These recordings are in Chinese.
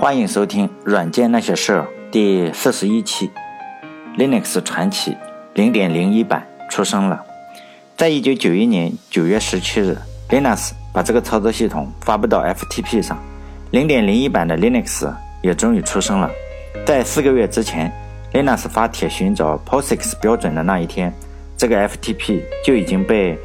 欢迎收听《软件那些事儿》第四十一期。Linux 传奇零点零一版出生了。在一九九一年九月十七日，Linux 把这个操作系统发布到 FTP 上，零点零一版的 Linux 也终于出生了。在四个月之前，Linux 发帖寻找 POSIX 标准的那一天，这个 FTP 就已经被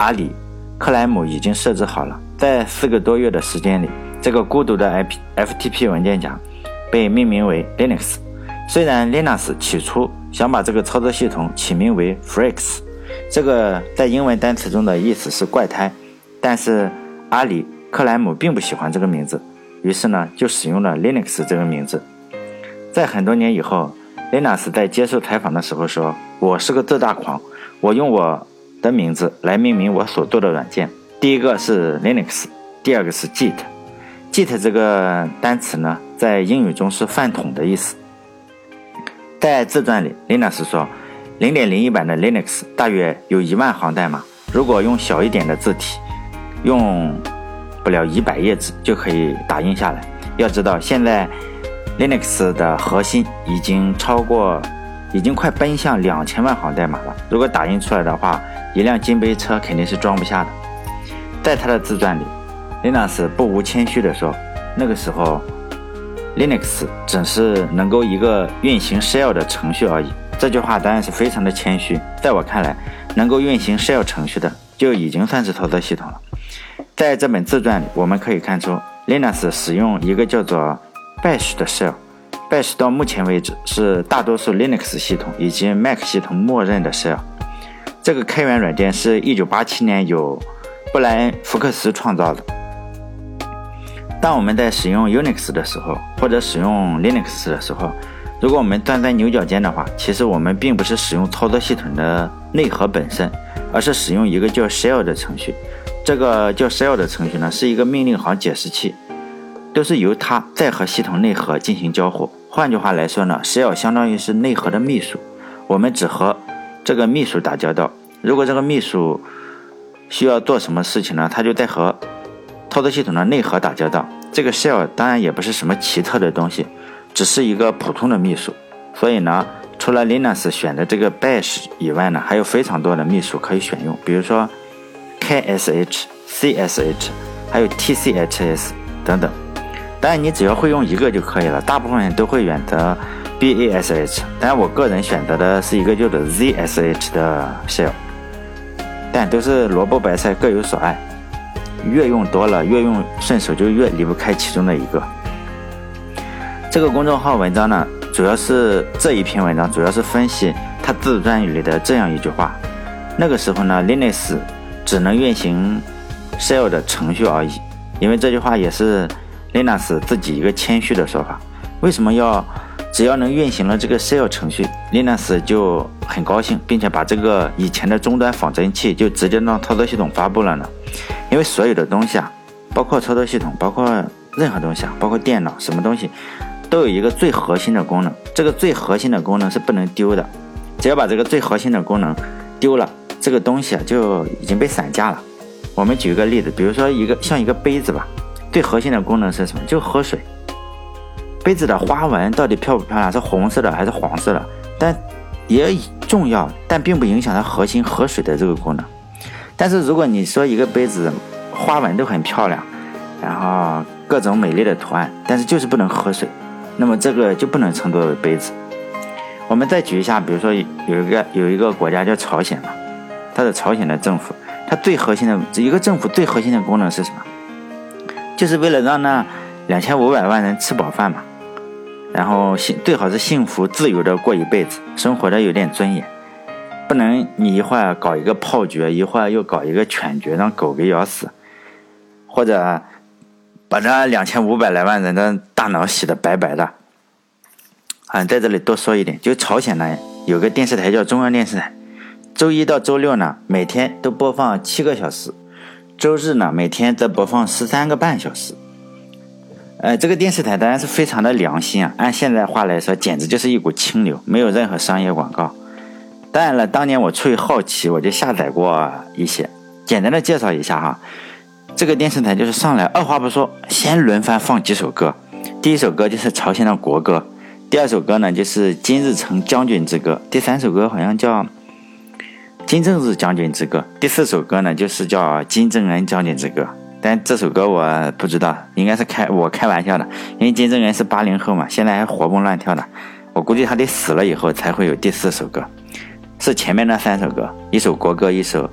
阿里克莱姆已经设置好了。在四个多月的时间里。这个孤独的 F FTP 文件夹被命名为 Linux。虽然 Linux 起初想把这个操作系统起名为 Freaks，这个在英文单词中的意思是怪胎，但是阿里克莱姆并不喜欢这个名字，于是呢就使用了 Linux 这个名字。在很多年以后，Linux 在接受采访的时候说：“我是个自大狂，我用我的名字来命名我所做的软件。第一个是 Linux，第二个是 Git。” Git 这个单词呢，在英语中是饭桶的意思。在自传里，Linus 说，0.01版的 Linux 大约有一万行代码，如果用小一点的字体，用不了一百页纸就可以打印下来。要知道，现在 Linux 的核心已经超过，已经快奔向两千万行代码了。如果打印出来的话，一辆金杯车肯定是装不下的。在他的自传里。Linux 不无谦虚地说：“那个时候，Linux 只是能够一个运行 shell 的程序而已。”这句话当然是非常的谦虚。在我看来，能够运行 shell 程序的就已经算是操作系统了。在这本自传里，我们可以看出，Linux 使用一个叫做 Bash 的 shell。Bash 到目前为止是大多数 Linux 系统以及 Mac 系统默认的 shell。这个开源软件是一九八七年由布莱恩·福克斯创造的。当我们在使用 Unix 的时候，或者使用 Linux 的时候，如果我们站在牛角尖的话，其实我们并不是使用操作系统的内核本身，而是使用一个叫 Shell 的程序。这个叫 Shell 的程序呢，是一个命令行解释器，都是由它在和系统内核进行交互。换句话来说呢，Shell 相当于是内核的秘书，我们只和这个秘书打交道。如果这个秘书需要做什么事情呢，他就在和操作系统的内核打交道，这个 shell 当然也不是什么奇特的东西，只是一个普通的秘书。所以呢，除了 Linux 选的这个 Bash 以外呢，还有非常多的秘书可以选用，比如说 KSH、CSH，还有 TCHS 等等。当然，你只要会用一个就可以了。大部分人都会选择 BASH，当然我个人选择的是一个叫做 ZSH 的 shell，但都是萝卜白菜各有所爱。越用多了，越用顺手就越离不开其中的一个。这个公众号文章呢，主要是这一篇文章主要是分析他自传里的这样一句话：那个时候呢，Linux 只能运行 shell 的程序而已。因为这句话也是 Linux 自己一个谦虚的说法。为什么要只要能运行了这个 shell 程序，Linux 就很高兴，并且把这个以前的终端仿真器就直接让操作系统发布了呢？因为所有的东西啊，包括操作系统，包括任何东西啊，包括电脑，什么东西都有一个最核心的功能。这个最核心的功能是不能丢的。只要把这个最核心的功能丢了，这个东西啊就已经被散架了。我们举一个例子，比如说一个像一个杯子吧，最核心的功能是什么？就喝水。杯子的花纹到底漂不漂亮？是红色的还是黄色的？但也重要，但并不影响它核心喝水的这个功能。但是如果你说一个杯子花纹都很漂亮，然后各种美丽的图案，但是就是不能喝水，那么这个就不能称作为杯子。我们再举一下，比如说有一个有一个国家叫朝鲜嘛，它的朝鲜的政府，它最核心的一个政府最核心的功能是什么？就是为了让那两千五百万人吃饱饭嘛，然后幸最好是幸福自由的过一辈子，生活的有点尊严。不能，你一会儿搞一个炮决，一会儿又搞一个犬决，让狗给咬死，或者把这两千五百来万人的大脑洗得白白的。啊，在这里多说一点，就朝鲜呢有个电视台叫中央电视台，周一到周六呢每天都播放七个小时，周日呢每天则播放十三个半小时。呃，这个电视台当然是非常的良心啊，按现在话来说，简直就是一股清流，没有任何商业广告。当然了，当年我出于好奇，我就下载过一些。简单的介绍一下哈，这个电视台就是上来二话不说，先轮番放几首歌，第一首歌就是朝鲜的国歌，第二首歌呢就是金日成将军之歌，第三首歌好像叫金正日将军之歌，第四首歌呢就是叫金正恩将军之歌。但这首歌我不知道，应该是开我开玩笑的，因为金正恩是八零后嘛，现在还活蹦乱跳的，我估计他得死了以后才会有第四首歌，是前面那三首歌，一首国歌，一首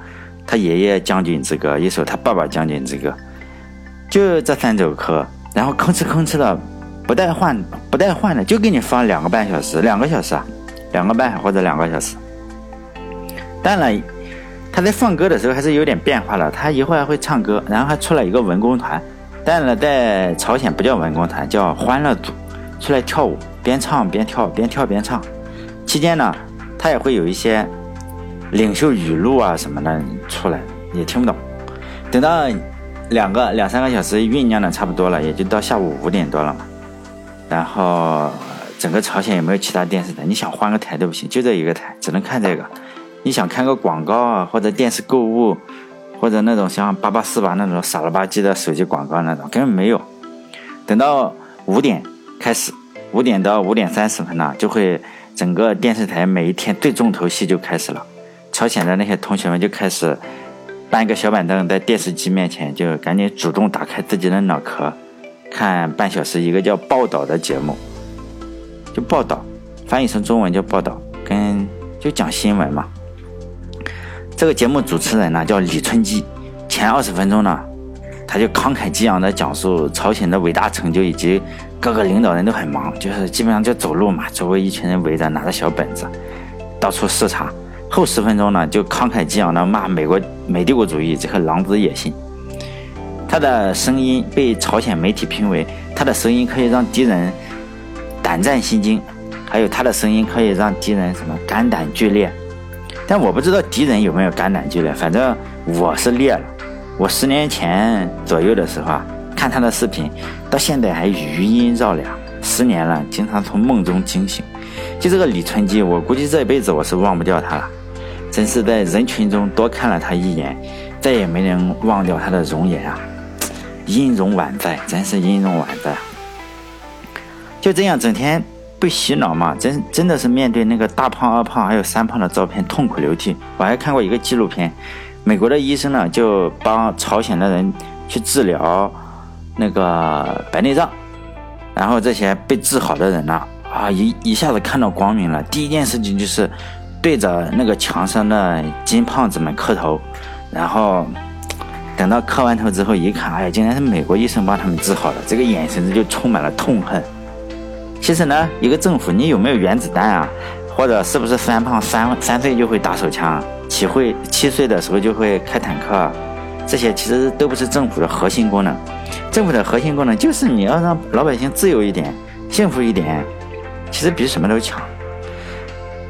他爷爷将军之歌，一首他爸爸将军之歌，就这三首歌，然后吭哧吭哧的，不带换不带换的，就给你放两个半小时，两个小时啊，两个半或者两个小时，当然。他在放歌的时候还是有点变化的，他一会儿会唱歌，然后还出来一个文工团，但是在朝鲜不叫文工团，叫欢乐组，出来跳舞，边唱边跳，边跳边唱。期间呢，他也会有一些领袖语录啊什么的出来，也听不懂。等到两个两三个小时酝酿的差不多了，也就到下午五点多了嘛。然后整个朝鲜也没有其他电视台，你想换个台都不行，就这一个台，只能看这个。你想看个广告啊，或者电视购物，或者那种像八八四八那种傻了吧唧的手机广告那种，根本没有。等到五点开始，五点到五点三十分呢，就会整个电视台每一天最重头戏就开始了。朝鲜的那些同学们就开始搬个小板凳在电视机面前，就赶紧主动打开自己的脑壳，看半小时一个叫报道的节目，就报道，翻译成中文叫报道，跟就讲新闻嘛。这个节目主持人呢叫李春基，前二十分钟呢，他就慷慨激昂地讲述朝鲜的伟大成就，以及各个领导人都很忙，就是基本上就走路嘛，周围一群人围着，拿着小本子到处视察。后十分钟呢，就慷慨激昂地骂美国美帝国主义这个狼子野心。他的声音被朝鲜媒体评为，他的声音可以让敌人胆战心惊，还有他的声音可以让敌人什么肝胆俱裂。但我不知道敌人有没有肝胆俱裂，反正我是裂了。我十年前左右的时候啊，看他的视频，到现在还余音绕梁。十年了，经常从梦中惊醒。就这个李春基，我估计这辈子我是忘不掉他了。真是在人群中多看了他一眼，再也没能忘掉他的容颜啊！音容宛在，真是音容宛在。就这样，整天。被洗脑嘛，真真的是面对那个大胖、二胖还有三胖的照片痛哭流涕。我还看过一个纪录片，美国的医生呢就帮朝鲜的人去治疗那个白内障，然后这些被治好的人呢啊一一下子看到光明了，第一件事情就是对着那个墙上的金胖子们磕头，然后等到磕完头之后一看，哎呀，竟然是美国医生帮他们治好的，这个眼神就充满了痛恨。其实呢，一个政府，你有没有原子弹啊？或者是不是三胖三三岁就会打手枪，七会七岁的时候就会开坦克？这些其实都不是政府的核心功能。政府的核心功能就是你要让老百姓自由一点，幸福一点，其实比什么都强。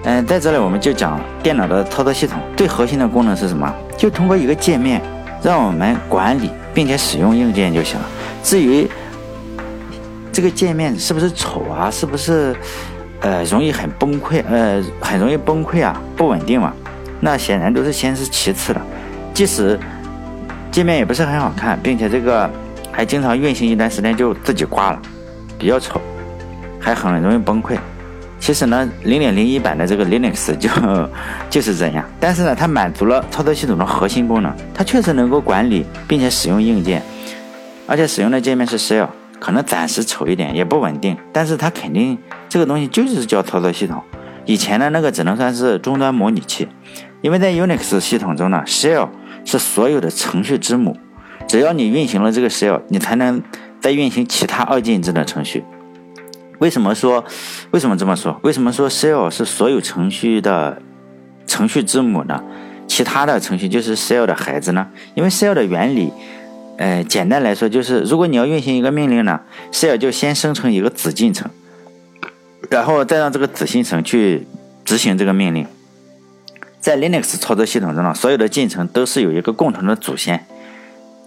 嗯，在这里我们就讲电脑的操作系统最核心的功能是什么？就通过一个界面让我们管理并且使用硬件就行了。至于，这个界面是不是丑啊？是不是，呃，容易很崩溃？呃，很容易崩溃啊，不稳定嘛？那显然都是先是其次的。即使界面也不是很好看，并且这个还经常运行一段时间就自己挂了，比较丑，还很容易崩溃。其实呢，零点零一版的这个 Linux 就 就是这样。但是呢，它满足了操作系统的核心功能，它确实能够管理并且使用硬件，而且使用的界面是 Shell。可能暂时丑一点，也不稳定，但是它肯定这个东西就是叫操作系统。以前的那个只能算是终端模拟器，因为在 Unix 系统中呢，Shell 是所有的程序之母。只要你运行了这个 Shell，你才能再运行其他二进制的程序。为什么说？为什么这么说？为什么说 Shell 是所有程序的程序之母呢？其他的程序就是 Shell 的孩子呢？因为 Shell 的原理。呃，简单来说就是，如果你要运行一个命令呢，shell 就先生成一个子进程，然后再让这个子进程去执行这个命令。在 Linux 操作系统中呢，所有的进程都是有一个共同的祖先，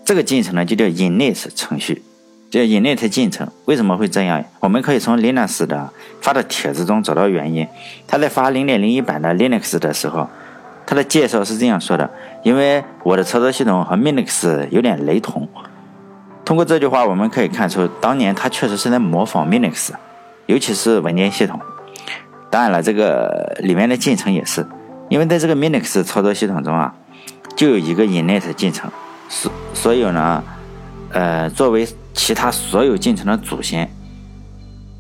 这个进程呢就叫 init 程序，叫 init 进程。为什么会这样？我们可以从 Linux 的发的帖子中找到原因。他在发0.01版的 Linux 的时候。他的介绍是这样说的：因为我的操作系统和 Linux 有点雷同，通过这句话，我们可以看出，当年他确实是在模仿 Linux，尤其是文件系统。当然了，这个里面的进程也是，因为在这个 Linux 操作系统中啊，就有一个 init 进程，所所以呢，呃，作为其他所有进程的祖先。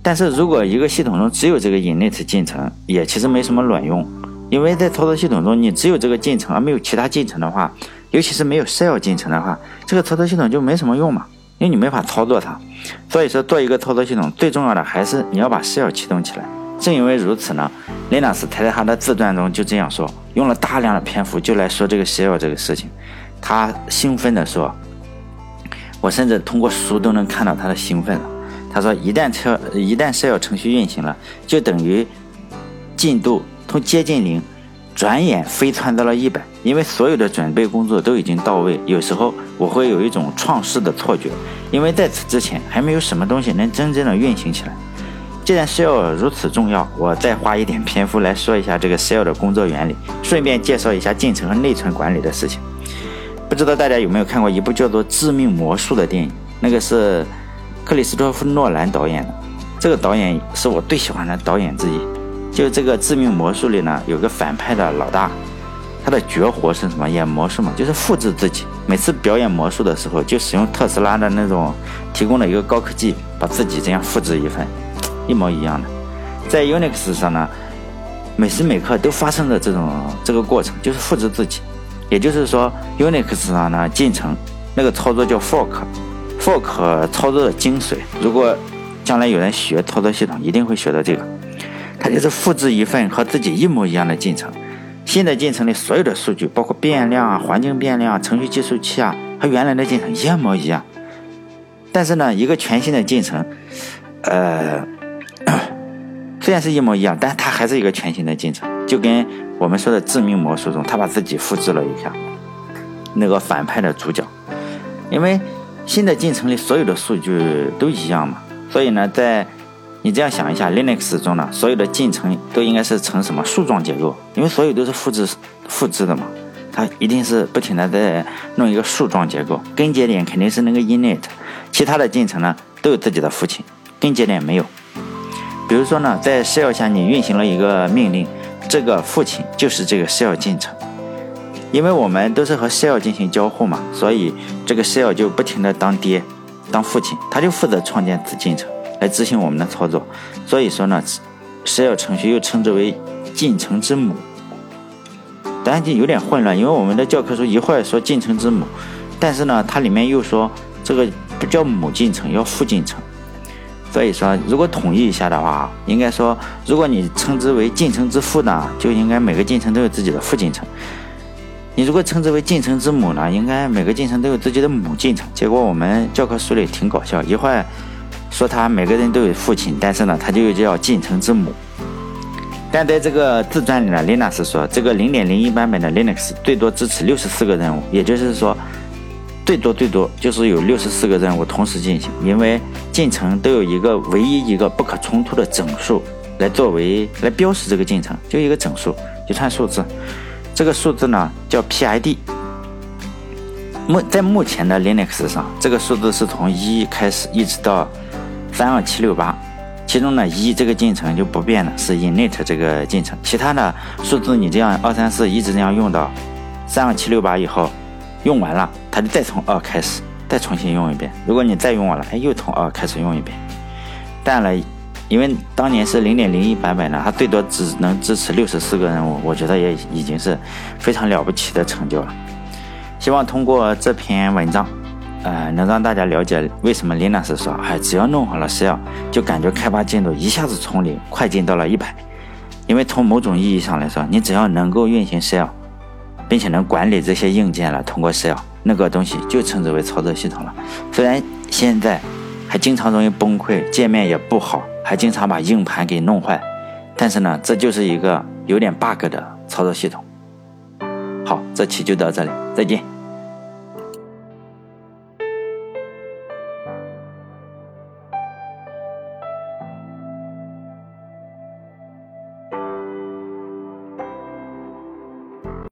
但是如果一个系统中只有这个 init 进程，也其实没什么卵用，因为在操作系统中，你只有这个进程而没有其他进程的话，尤其是没有 shell 进程的话，这个操作系统就没什么用嘛，因为你没法操作它。所以说，做一个操作系统最重要的还是你要把 shell 启动起来。正因为如此呢，Linus 他在他的自传中就这样说，用了大量的篇幅就来说这个 shell 这个事情。他兴奋地说：“我甚至通过书都能看到他的兴奋了。”他说：“一旦车一旦 shell 程序运行了，就等于进度从接近零，转眼飞窜到了一百，因为所有的准备工作都已经到位。有时候我会有一种创世的错觉，因为在此之前还没有什么东西能真正的运行起来。”既然 shell 如此重要，我再花一点篇幅来说一下这个 shell 的工作原理，顺便介绍一下进程和内存管理的事情。不知道大家有没有看过一部叫做《致命魔术》的电影？那个是克里斯托弗·诺兰导演的。这个导演是我最喜欢的导演之一。就这个《致命魔术》里呢，有个反派的老大，他的绝活是什么？演魔术嘛，就是复制自己。每次表演魔术的时候，就使用特斯拉的那种提供的一个高科技，把自己这样复制一份。一模一样的，在 Unix 上呢，每时每刻都发生的这种这个过程就是复制自己，也就是说 Unix 上呢进程那个操作叫 fork，fork 操作的精髓，如果将来有人学操作系统，一定会学到这个，它就是复制一份和自己一模一样的进程，新的进程里所有的数据，包括变量啊、环境变量、程序计数器啊，和原来的进程一模一样，但是呢，一个全新的进程，呃。虽然是一模一样，但它还是一个全新的进程，就跟我们说的致命魔术中，他把自己复制了一下，那个反派的主角。因为新的进程里所有的数据都一样嘛，所以呢，在你这样想一下，Linux 中呢，所有的进程都应该是呈什么树状结构？因为所有都是复制复制的嘛，它一定是不停的在弄一个树状结构。根节点肯定是那个 init，其他的进程呢都有自己的父亲，根节点没有。比如说呢，在 shell 下你运行了一个命令，这个父亲就是这个 shell 进程，因为我们都是和 shell 进行交互嘛，所以这个 shell 就不停的当爹，当父亲，他就负责创建子进程来执行我们的操作。所以说呢，shell 程序又称之为进程之母。当然就有点混乱，因为我们的教科书一会儿说进程之母，但是呢，它里面又说这个不叫母进程，要父进程。所以说，如果统一一下的话，应该说，如果你称之为进程之父呢，就应该每个进程都有自己的父进程；你如果称之为进程之母呢，应该每个进程都有自己的母进程。结果我们教科书里挺搞笑，一会儿说他每个人都有父亲，但是呢，他就叫进程之母。但在这个自传里呢，Linux 说，这个0.01版本的 Linux 最多支持64个任务，也就是说。最多最多就是有六十四个任务同时进行，因为进程都有一个唯一一个不可冲突的整数来作为来标识这个进程，就一个整数，一串数字。这个数字呢叫 PID。目在目前的 Linux 上，这个数字是从一开始一直到三二七六八，其中呢一这个进程就不变的，是 init 这个进程，其他的数字你这样二三四一直这样用到三二七六八以后。用完了，它就再从二开始，再重新用一遍。如果你再用完了，哎，又从二开始用一遍。但了，因为当年是零点零一版本呢，它最多只能支持六十四个任务，我觉得也已经是非常了不起的成就了。希望通过这篇文章，呃，能让大家了解为什么 Linux 说，哎，只要弄好了 Shell，就感觉开发进度一下子从零快进到了一百。因为从某种意义上来说，你只要能够运行 Shell。并且能管理这些硬件了，通过是要那个东西就称之为操作系统了。虽然现在还经常容易崩溃，界面也不好，还经常把硬盘给弄坏，但是呢，这就是一个有点 bug 的操作系统。好，这期就到这里，再见。